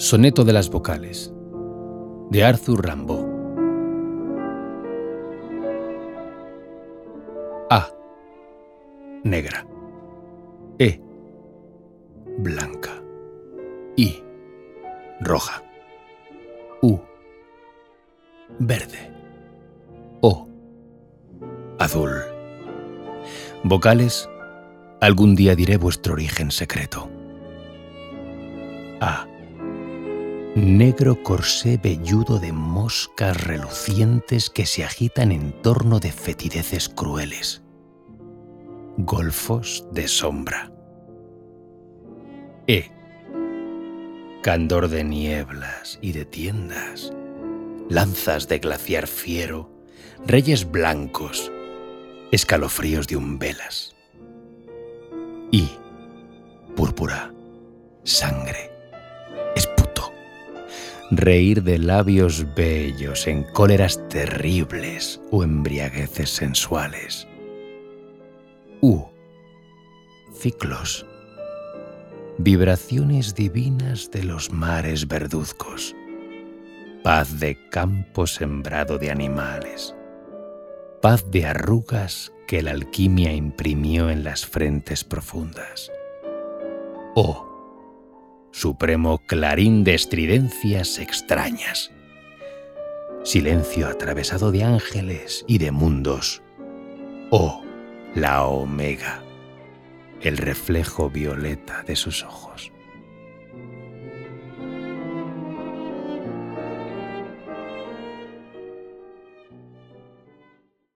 Soneto de las vocales de Arthur Rimbaud. A. Negra. E. Blanca. I. Roja. U. Verde. O. Azul. Vocales. Algún día diré vuestro origen secreto. A negro corsé velludo de moscas relucientes que se agitan en torno de fetideces crueles. Golfos de sombra. E. Candor de nieblas y de tiendas. Lanzas de glaciar fiero. Reyes blancos. Escalofríos de umbelas. Y. Púrpura. Sangre reír de labios bellos en cóleras terribles o embriagueces sensuales. U. Ciclos. Vibraciones divinas de los mares verduzcos. Paz de campo sembrado de animales. Paz de arrugas que la alquimia imprimió en las frentes profundas. O supremo clarín de estridencias extrañas. Silencio atravesado de ángeles y de mundos. Oh, la omega, el reflejo violeta de sus ojos.